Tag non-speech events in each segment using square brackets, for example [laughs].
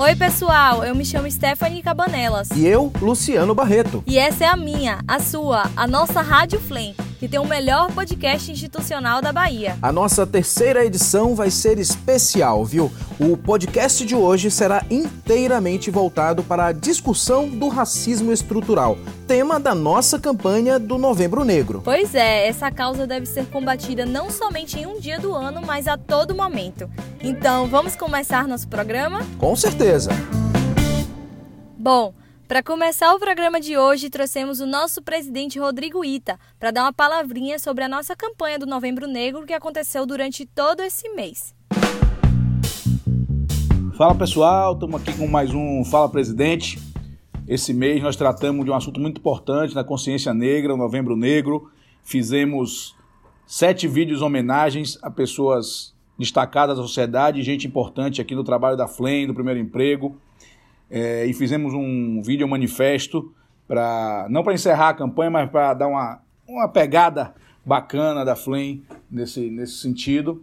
Oi, pessoal, eu me chamo Stephanie Cabanelas. E eu, Luciano Barreto. E essa é a minha, a sua, a nossa Rádio Flame, que tem o melhor podcast institucional da Bahia. A nossa terceira edição vai ser especial, viu? O podcast de hoje será inteiramente voltado para a discussão do racismo estrutural, tema da nossa campanha do Novembro Negro. Pois é, essa causa deve ser combatida não somente em um dia do ano, mas a todo momento. Então, vamos começar nosso programa? Com certeza. Bom, para começar o programa de hoje, trouxemos o nosso presidente Rodrigo Ita para dar uma palavrinha sobre a nossa campanha do Novembro Negro que aconteceu durante todo esse mês. Fala pessoal, estamos aqui com mais um Fala Presidente. Esse mês nós tratamos de um assunto muito importante na consciência negra, o Novembro Negro. Fizemos sete vídeos homenagens a pessoas destacadas da sociedade, gente importante aqui no trabalho da FLEM, do primeiro emprego. É, e fizemos um vídeo manifesto para não para encerrar a campanha, mas para dar uma, uma pegada bacana da FLEM nesse, nesse sentido.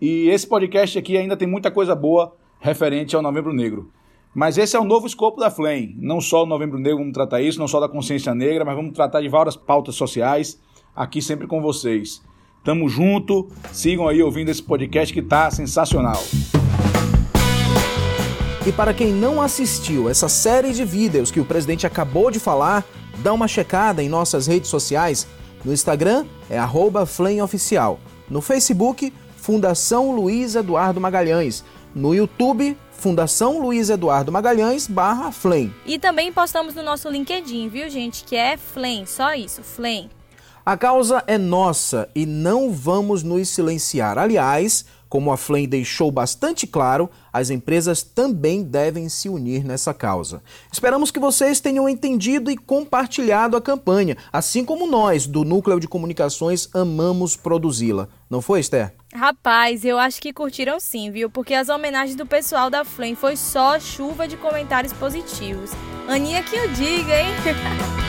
E esse podcast aqui ainda tem muita coisa boa referente ao Novembro Negro. Mas esse é o novo escopo da FLEM. Não só o Novembro Negro vamos tratar isso, não só da consciência negra, mas vamos tratar de várias pautas sociais aqui sempre com vocês. Tamo junto, sigam aí ouvindo esse podcast que tá sensacional. E para quem não assistiu essa série de vídeos que o presidente acabou de falar, dá uma checada em nossas redes sociais. No Instagram é @flameoficial, no Facebook Fundação Luiz Eduardo Magalhães, no YouTube Fundação Luiz Eduardo Magalhães barra Flame. E também postamos no nosso LinkedIn, viu gente, que é Flame, só isso, Flame. A causa é nossa e não vamos nos silenciar. Aliás, como a Flame deixou bastante claro, as empresas também devem se unir nessa causa. Esperamos que vocês tenham entendido e compartilhado a campanha, assim como nós, do Núcleo de Comunicações, amamos produzi-la. Não foi, Esther? Rapaz, eu acho que curtiram sim, viu? Porque as homenagens do pessoal da Flame foi só chuva de comentários positivos. Aninha que eu diga, hein? [laughs]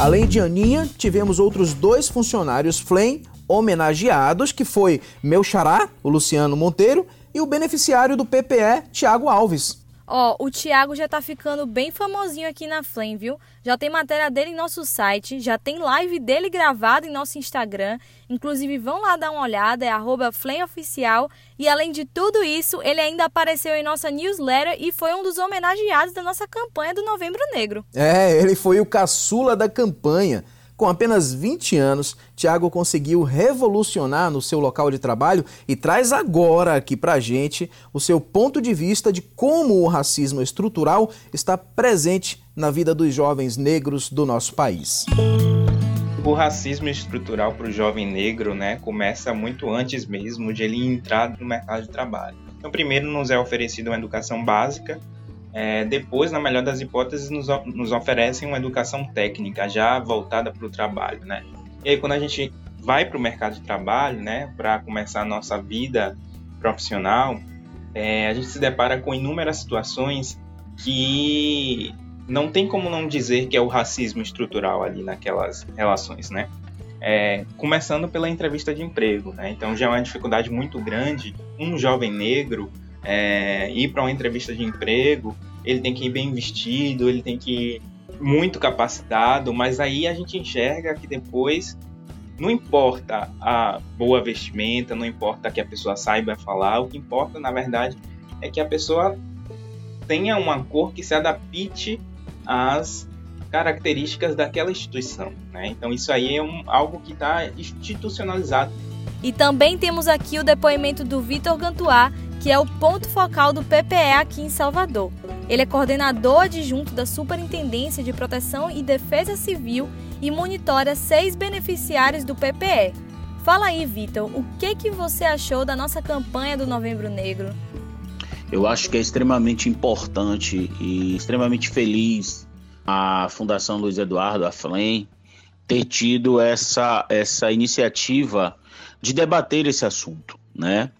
Além de Aninha, tivemos outros dois funcionários Flame homenageados, que foi meu xará, o Luciano Monteiro, e o beneficiário do PPE, Tiago Alves. Ó, o Thiago já tá ficando bem famosinho aqui na Flame, viu? Já tem matéria dele em nosso site, já tem live dele gravada em nosso Instagram. Inclusive, vão lá dar uma olhada, é FlameOficial. E além de tudo isso, ele ainda apareceu em nossa newsletter e foi um dos homenageados da nossa campanha do Novembro Negro. É, ele foi o caçula da campanha. Com apenas 20 anos, Tiago conseguiu revolucionar no seu local de trabalho e traz agora aqui pra gente o seu ponto de vista de como o racismo estrutural está presente na vida dos jovens negros do nosso país. O racismo estrutural para o jovem negro né, começa muito antes mesmo de ele entrar no mercado de trabalho. Então, primeiro, nos é oferecida uma educação básica é, depois, na melhor das hipóteses, nos, nos oferecem uma educação técnica já voltada para o trabalho, né? E aí, quando a gente vai para o mercado de trabalho, né, para começar a nossa vida profissional, é, a gente se depara com inúmeras situações que não tem como não dizer que é o racismo estrutural ali naquelas relações, né? É, começando pela entrevista de emprego, né? Então já é uma dificuldade muito grande um jovem negro é, ir para uma entrevista de emprego, ele tem que ir bem vestido, ele tem que ir muito capacitado, mas aí a gente enxerga que depois não importa a boa vestimenta, não importa que a pessoa saiba falar, o que importa na verdade é que a pessoa tenha uma cor que se adapte às características daquela instituição. Né? Então isso aí é um, algo que está institucionalizado. E também temos aqui o depoimento do Vitor Gantuá, que é o ponto focal do PPE aqui em Salvador. Ele é coordenador adjunto da Superintendência de Proteção e Defesa Civil e monitora seis beneficiários do PPE. Fala aí, Vitor, o que, que você achou da nossa campanha do Novembro Negro? Eu acho que é extremamente importante e extremamente feliz a Fundação Luiz Eduardo, a FLEM, ter tido essa, essa iniciativa de debater esse assunto, né?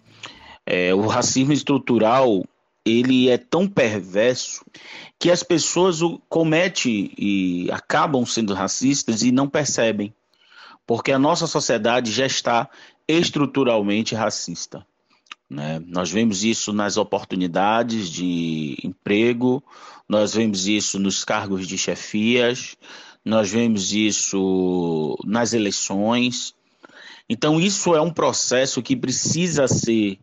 É, o racismo estrutural ele é tão perverso que as pessoas cometem e acabam sendo racistas e não percebem, porque a nossa sociedade já está estruturalmente racista. Né? Nós vemos isso nas oportunidades de emprego, nós vemos isso nos cargos de chefias, nós vemos isso nas eleições. Então, isso é um processo que precisa ser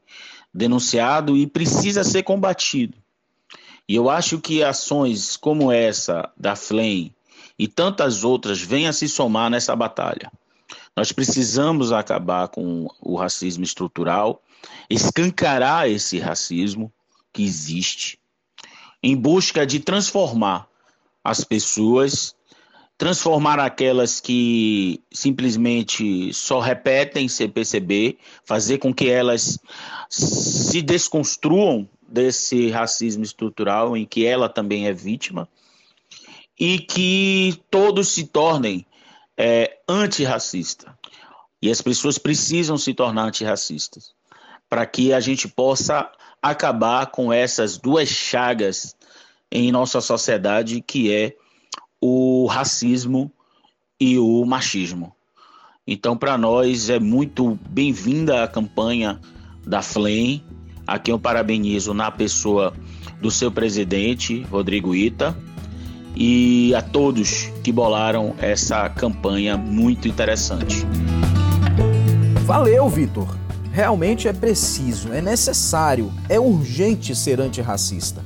denunciado e precisa ser combatido. E eu acho que ações como essa da FLEM e tantas outras venham a se somar nessa batalha. Nós precisamos acabar com o racismo estrutural, escancarar esse racismo que existe, em busca de transformar as pessoas, transformar aquelas que simplesmente só repetem CPCB, fazer com que elas se desconstruam desse racismo estrutural em que ela também é vítima e que todos se tornem é, antirracista. E as pessoas precisam se tornar antirracistas para que a gente possa acabar com essas duas chagas em nossa sociedade, que é o racismo e o machismo. Então, para nós é muito bem-vinda a campanha da FLEM, a quem eu parabenizo na pessoa do seu presidente, Rodrigo Ita, e a todos que bolaram essa campanha muito interessante. Valeu, Vitor! Realmente é preciso, é necessário, é urgente ser antirracista.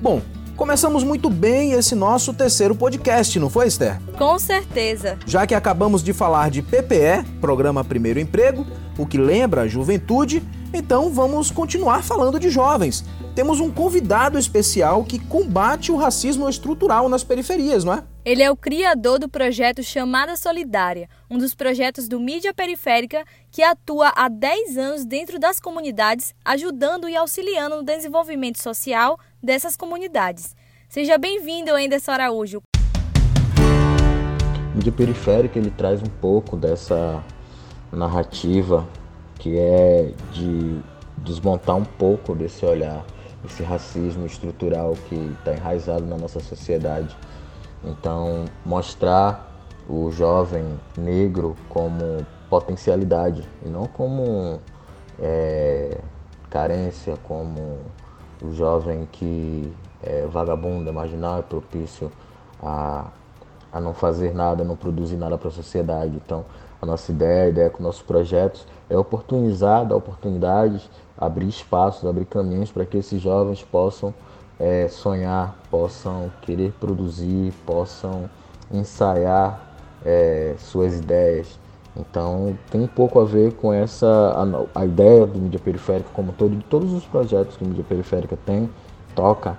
Bom, começamos muito bem esse nosso terceiro podcast, não foi, Esther? Com certeza. Já que acabamos de falar de PPE, Programa Primeiro Emprego, o que lembra a juventude, então vamos continuar falando de jovens. Temos um convidado especial que combate o racismo estrutural nas periferias, não é? Ele é o criador do projeto Chamada Solidária, um dos projetos do Mídia Periférica que atua há 10 anos dentro das comunidades, ajudando e auxiliando no desenvolvimento social dessas comunidades. Seja bem-vindo, Anderson Araújo. Mídia Periférica ele traz um pouco dessa narrativa que é de desmontar um pouco desse olhar, esse racismo estrutural que está enraizado na nossa sociedade. Então, mostrar o jovem negro como potencialidade e não como é, carência, como o jovem que é vagabundo, é marginal, é propício a, a não fazer nada, não produzir nada para a sociedade. Então, a nossa ideia, a ideia com nossos projetos é oportunizar, dar oportunidades, abrir espaços, abrir caminhos para que esses jovens possam é, sonhar, possam querer produzir, possam ensaiar é, suas ideias. Então tem um pouco a ver com essa a, a ideia do mídia periférica como todo, de todos os projetos que a mídia periférica tem, toca,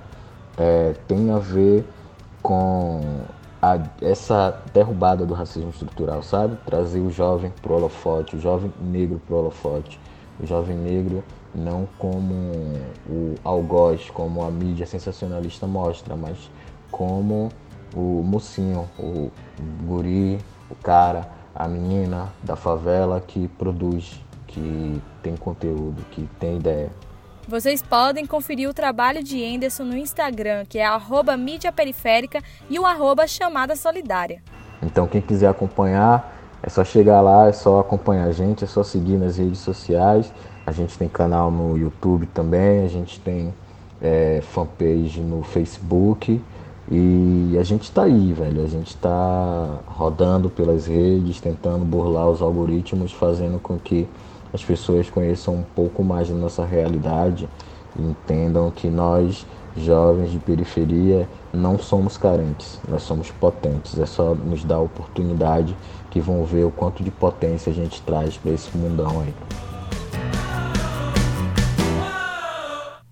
é, tem a ver com a, essa derrubada do racismo estrutural, sabe? Trazer o jovem pro holofote, o jovem negro pro holofote, o jovem negro não como o algoz, como a mídia sensacionalista mostra, mas como o mocinho, o guri, o cara, a menina da favela que produz, que tem conteúdo, que tem ideia. Vocês podem conferir o trabalho de Enderson no Instagram, que é arroba mídia periférica e o arroba chamada solidária. Então quem quiser acompanhar, é só chegar lá, é só acompanhar a gente, é só seguir nas redes sociais. A gente tem canal no YouTube também, a gente tem é, fanpage no Facebook e a gente está aí, velho. A gente está rodando pelas redes, tentando burlar os algoritmos, fazendo com que as pessoas conheçam um pouco mais da nossa realidade e entendam que nós, jovens de periferia, não somos carentes, nós somos potentes. É só nos dar a oportunidade que vão ver o quanto de potência a gente traz para esse mundão aí.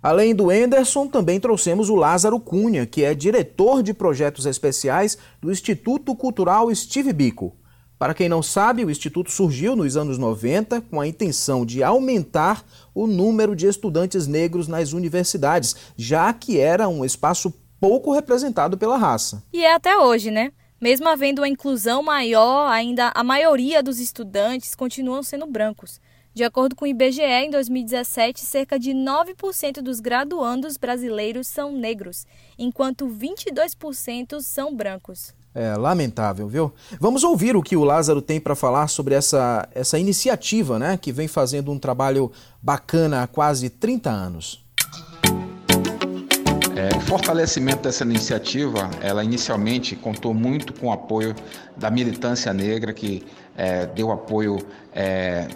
Além do Enderson, também trouxemos o Lázaro Cunha, que é diretor de projetos especiais do Instituto Cultural Steve Bico. Para quem não sabe, o Instituto surgiu nos anos 90 com a intenção de aumentar o número de estudantes negros nas universidades, já que era um espaço pouco representado pela raça. E é até hoje, né? Mesmo havendo uma inclusão maior, ainda a maioria dos estudantes continuam sendo brancos. De acordo com o IBGE, em 2017, cerca de 9% dos graduandos brasileiros são negros, enquanto 22% são brancos. É lamentável, viu? Vamos ouvir o que o Lázaro tem para falar sobre essa, essa iniciativa, né, que vem fazendo um trabalho bacana há quase 30 anos. É, o fortalecimento dessa iniciativa, ela inicialmente contou muito com o apoio da militância negra, que é, deu apoio é,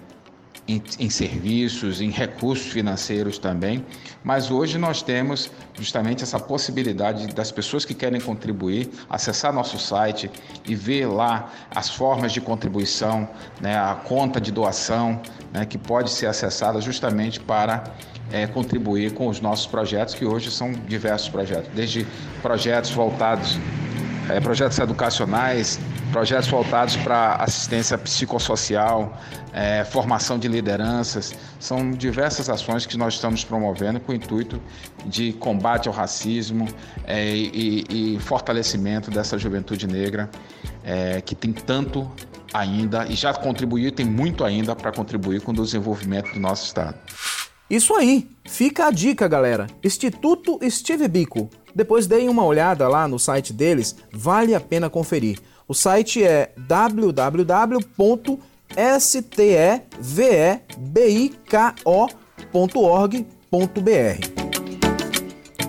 em, em, serviços, em recursos financeiros também, mas hoje nós temos justamente essa possibilidade das pessoas que querem contribuir acessar nosso site e ver lá as formas de contribuição, né, a conta de doação, né, que pode ser acessada justamente para é, contribuir com os nossos projetos, que hoje são diversos projetos, desde projetos voltados, é, projetos educacionais, projetos voltados para assistência psicossocial, é, formação de lideranças. São diversas ações que nós estamos promovendo com o intuito de combate ao racismo é, e, e, fortalecimento dessa juventude negra é, que tem tanto ainda e já contribuiu tem muito ainda para contribuir com o desenvolvimento do nosso Estado. Isso aí, fica a dica, galera. Instituto Steve Biko. Depois deem uma olhada lá no site deles, vale a pena conferir. O site é www.stevebiko.org.br.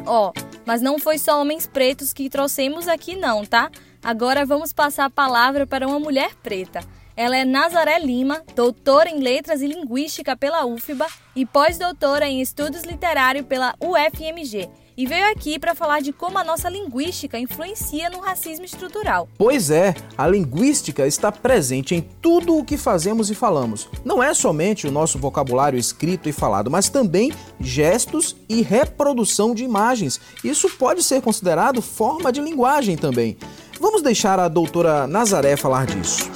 Ó, oh, mas não foi só homens pretos que trouxemos aqui não, tá? Agora vamos passar a palavra para uma mulher preta. Ela é Nazaré Lima, doutora em Letras e Linguística pela UFBA e pós-doutora em Estudos Literários pela UFMG e veio aqui para falar de como a nossa linguística influencia no racismo estrutural. Pois é, a linguística está presente em tudo o que fazemos e falamos. Não é somente o nosso vocabulário escrito e falado, mas também gestos e reprodução de imagens. Isso pode ser considerado forma de linguagem também. Vamos deixar a doutora Nazaré falar disso.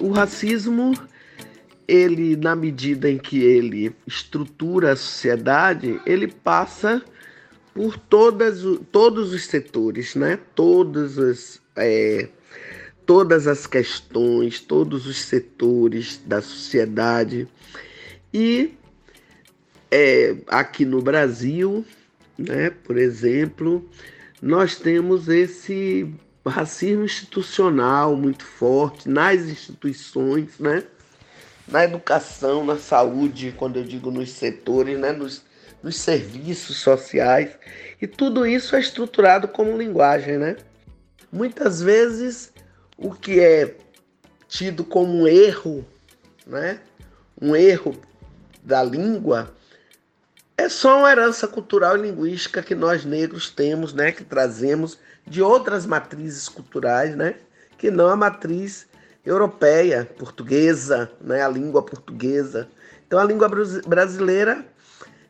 O racismo ele, na medida em que ele estrutura a sociedade, ele passa por todas, todos os setores, né? Todas as, é, todas as questões, todos os setores da sociedade. E é, aqui no Brasil, né, por exemplo, nós temos esse racismo institucional muito forte nas instituições, né? Na educação, na saúde, quando eu digo nos setores, né, nos, nos serviços sociais. E tudo isso é estruturado como linguagem. Né? Muitas vezes, o que é tido como um erro, né, um erro da língua, é só uma herança cultural e linguística que nós negros temos, né, que trazemos de outras matrizes culturais, né, que não a matriz europeia, portuguesa, né, a língua portuguesa. Então a língua brasileira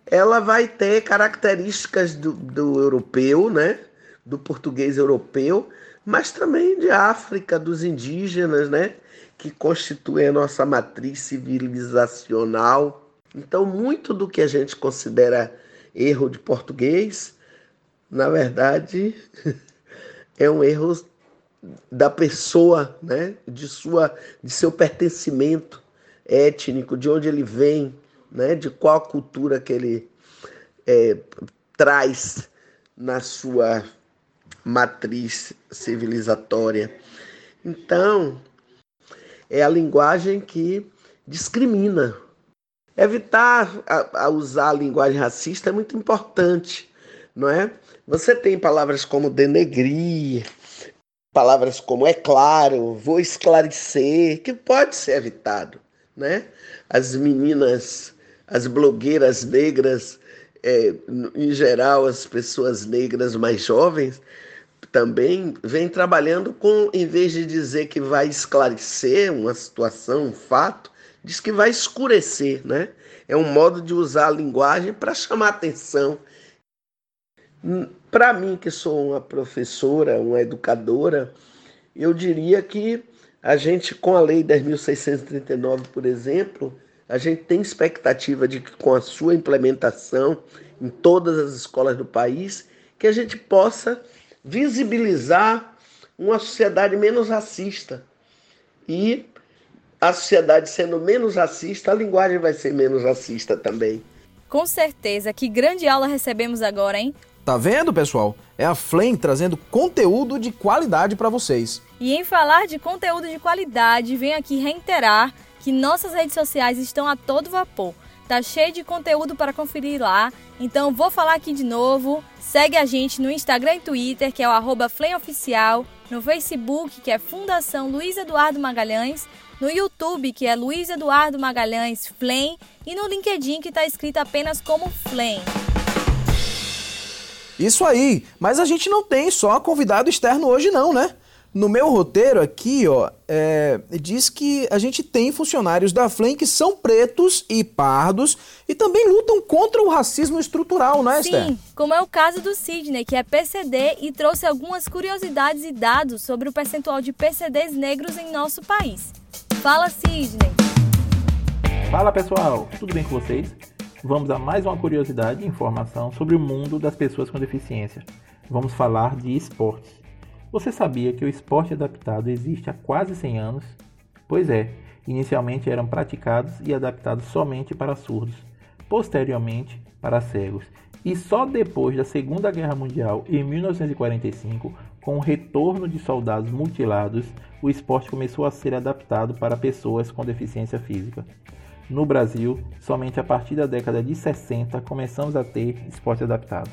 ela vai ter características do, do europeu, né, do português europeu, mas também de África, dos indígenas, né, que constituem a nossa matriz civilizacional. Então muito do que a gente considera erro de português, na verdade, [laughs] é um erro da pessoa, né? de, sua, de seu pertencimento étnico, de onde ele vem, né? de qual cultura que ele é, traz na sua matriz civilizatória. Então, é a linguagem que discrimina. Evitar a, a usar a linguagem racista é muito importante, não é? Você tem palavras como denegrir, palavras como é claro, vou esclarecer, que pode ser evitado, né? As meninas, as blogueiras negras, é, em geral as pessoas negras mais jovens, também vêm trabalhando com, em vez de dizer que vai esclarecer uma situação, um fato, diz que vai escurecer, né? É um modo de usar a linguagem para chamar atenção para mim, que sou uma professora, uma educadora, eu diria que a gente, com a Lei 10.639, por exemplo, a gente tem expectativa de que, com a sua implementação em todas as escolas do país, que a gente possa visibilizar uma sociedade menos racista. E a sociedade sendo menos racista, a linguagem vai ser menos racista também. Com certeza, que grande aula recebemos agora, hein? Tá vendo, pessoal? É a Flame trazendo conteúdo de qualidade para vocês. E em falar de conteúdo de qualidade, venho aqui reiterar que nossas redes sociais estão a todo vapor. Tá cheio de conteúdo para conferir lá. Então vou falar aqui de novo. Segue a gente no Instagram e Twitter, que é o arroba Oficial, no Facebook, que é Fundação Luiz Eduardo Magalhães, no YouTube, que é Luiz Eduardo Magalhães Flame, e no LinkedIn, que está escrito apenas como Flame. Isso aí, mas a gente não tem só convidado externo hoje não, né? No meu roteiro aqui, ó, é, diz que a gente tem funcionários da FLEM que são pretos e pardos e também lutam contra o racismo estrutural, não é, Sim, Esther? como é o caso do Sidney, que é PCD e trouxe algumas curiosidades e dados sobre o percentual de PCDs negros em nosso país. Fala, Sidney! Fala, pessoal! Tudo bem com vocês? Vamos a mais uma curiosidade e informação sobre o mundo das pessoas com deficiência. Vamos falar de esportes. Você sabia que o esporte adaptado existe há quase 100 anos? Pois é, inicialmente eram praticados e adaptados somente para surdos, posteriormente para cegos, e só depois da Segunda Guerra Mundial, em 1945, com o retorno de soldados mutilados, o esporte começou a ser adaptado para pessoas com deficiência física. No Brasil, somente a partir da década de 60 começamos a ter esportes adaptados.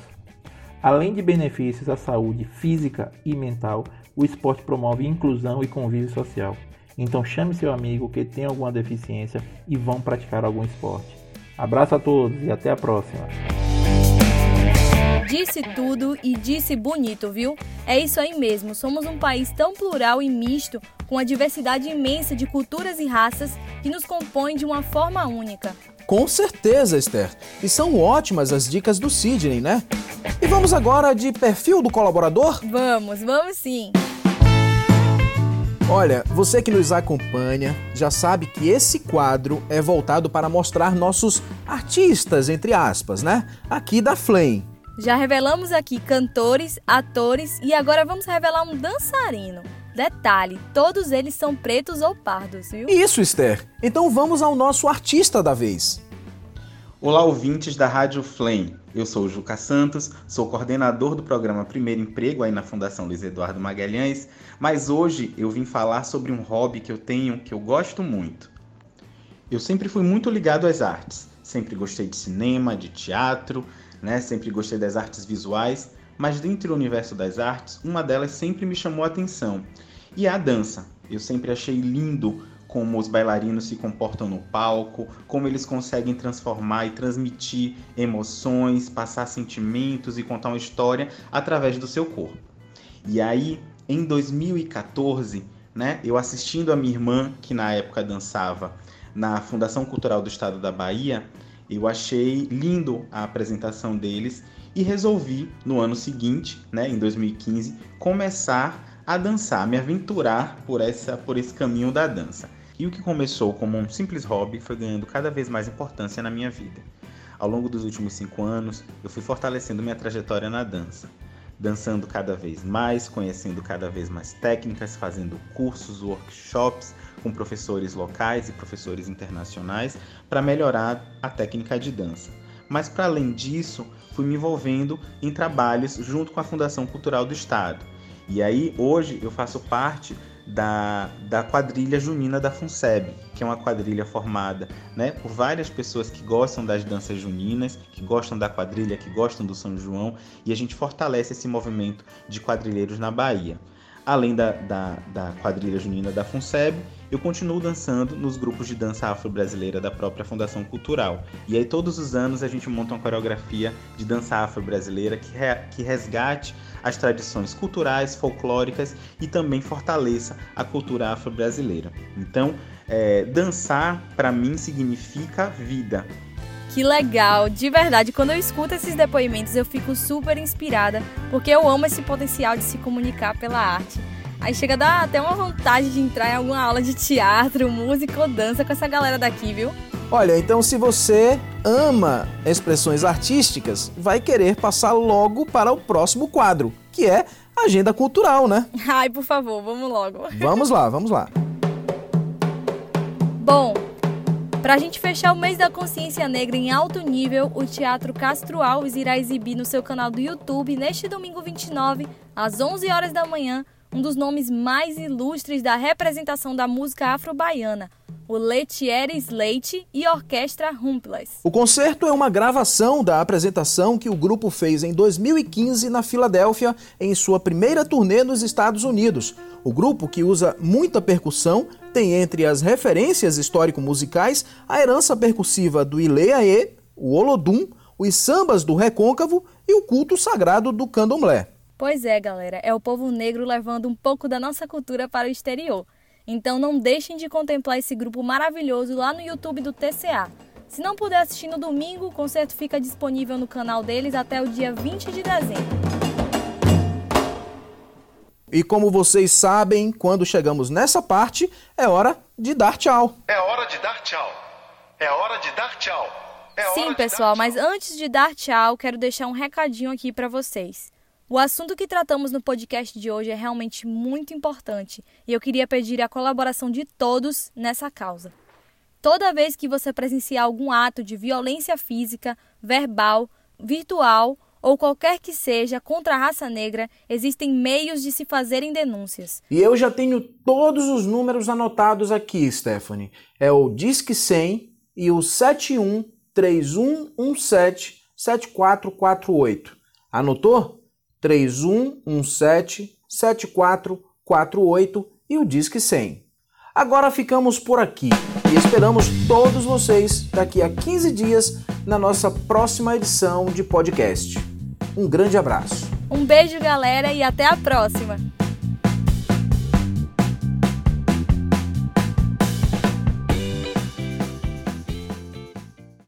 Além de benefícios à saúde física e mental, o esporte promove inclusão e convívio social. Então chame seu amigo que tem alguma deficiência e vão praticar algum esporte. Abraço a todos e até a próxima. Disse tudo e disse bonito, viu? É isso aí mesmo. Somos um país tão plural e misto, com a diversidade imensa de culturas e raças que nos compõem de uma forma única. Com certeza, Esther. E são ótimas as dicas do Sidney, né? E vamos agora de perfil do colaborador? Vamos, vamos sim. Olha, você que nos acompanha já sabe que esse quadro é voltado para mostrar nossos artistas, entre aspas, né? Aqui da Flame. Já revelamos aqui cantores, atores e agora vamos revelar um dançarino. Detalhe, todos eles são pretos ou pardos, viu? Isso, Esther. Então vamos ao nosso artista da vez. Olá, ouvintes da Rádio Flame. Eu sou o Juca Santos, sou coordenador do programa Primeiro Emprego aí na Fundação Luiz Eduardo Magalhães, mas hoje eu vim falar sobre um hobby que eu tenho que eu gosto muito. Eu sempre fui muito ligado às artes, sempre gostei de cinema, de teatro, né? Sempre gostei das artes visuais, mas dentro do universo das artes, uma delas sempre me chamou a atenção, e é a dança. Eu sempre achei lindo como os bailarinos se comportam no palco, como eles conseguem transformar e transmitir emoções, passar sentimentos e contar uma história através do seu corpo. E aí, em 2014, né, eu assistindo a minha irmã, que na época dançava na Fundação Cultural do Estado da Bahia, eu achei lindo a apresentação deles e resolvi no ano seguinte, né, em 2015, começar a dançar, me aventurar por essa por esse caminho da dança. E o que começou como um simples hobby foi ganhando cada vez mais importância na minha vida. Ao longo dos últimos cinco anos, eu fui fortalecendo minha trajetória na dança, dançando cada vez mais, conhecendo cada vez mais técnicas, fazendo cursos, workshops, com professores locais e professores internacionais para melhorar a técnica de dança. Mas para além disso, fui me envolvendo em trabalhos junto com a Fundação Cultural do Estado. E aí hoje eu faço parte da, da quadrilha junina da FUNSEB, que é uma quadrilha formada né, por várias pessoas que gostam das danças juninas, que gostam da quadrilha, que gostam do São João, e a gente fortalece esse movimento de quadrilheiros na Bahia. Além da, da, da quadrilha junina da FUNSEB, eu continuo dançando nos grupos de dança afro-brasileira da própria Fundação Cultural. E aí todos os anos a gente monta uma coreografia de dança afro-brasileira que, re, que resgate as tradições culturais, folclóricas e também fortaleça a cultura afro-brasileira. Então, é, dançar para mim significa vida. Que legal! De verdade, quando eu escuto esses depoimentos, eu fico super inspirada, porque eu amo esse potencial de se comunicar pela arte. Aí chega a dar até uma vontade de entrar em alguma aula de teatro, música ou dança com essa galera daqui, viu? Olha, então se você ama expressões artísticas, vai querer passar logo para o próximo quadro, que é Agenda Cultural, né? [laughs] Ai, por favor, vamos logo. Vamos lá, vamos lá. Bom, Para a gente fechar o mês da consciência negra em alto nível, o Teatro Castro Alves irá exibir no seu canal do YouTube neste domingo 29, às 11 horas da manhã, um dos nomes mais ilustres da representação da música afro-baiana, o Letieres Leite e Orquestra Rumples. O concerto é uma gravação da apresentação que o grupo fez em 2015 na Filadélfia, em sua primeira turnê nos Estados Unidos. O grupo, que usa muita percussão, tem entre as referências histórico-musicais a herança percussiva do Ileaê, o Olodum, os sambas do Recôncavo e o culto sagrado do Candomblé. Pois é, galera, é o povo negro levando um pouco da nossa cultura para o exterior. Então não deixem de contemplar esse grupo maravilhoso lá no YouTube do TCA. Se não puder assistir no domingo, o concerto fica disponível no canal deles até o dia 20 de dezembro. E como vocês sabem, quando chegamos nessa parte, é hora de dar tchau. É hora de dar tchau. É hora de dar tchau. É Sim, pessoal, mas antes de dar tchau, quero deixar um recadinho aqui para vocês. O assunto que tratamos no podcast de hoje é realmente muito importante e eu queria pedir a colaboração de todos nessa causa. Toda vez que você presenciar algum ato de violência física, verbal, virtual ou qualquer que seja contra a raça negra, existem meios de se fazerem denúncias. E eu já tenho todos os números anotados aqui, Stephanie. É o Disque 100 e o 71 3117 7448. Anotou? 3117 7448 e o Disque 100. Agora ficamos por aqui e esperamos todos vocês daqui a 15 dias na nossa próxima edição de podcast. Um grande abraço. Um beijo, galera, e até a próxima!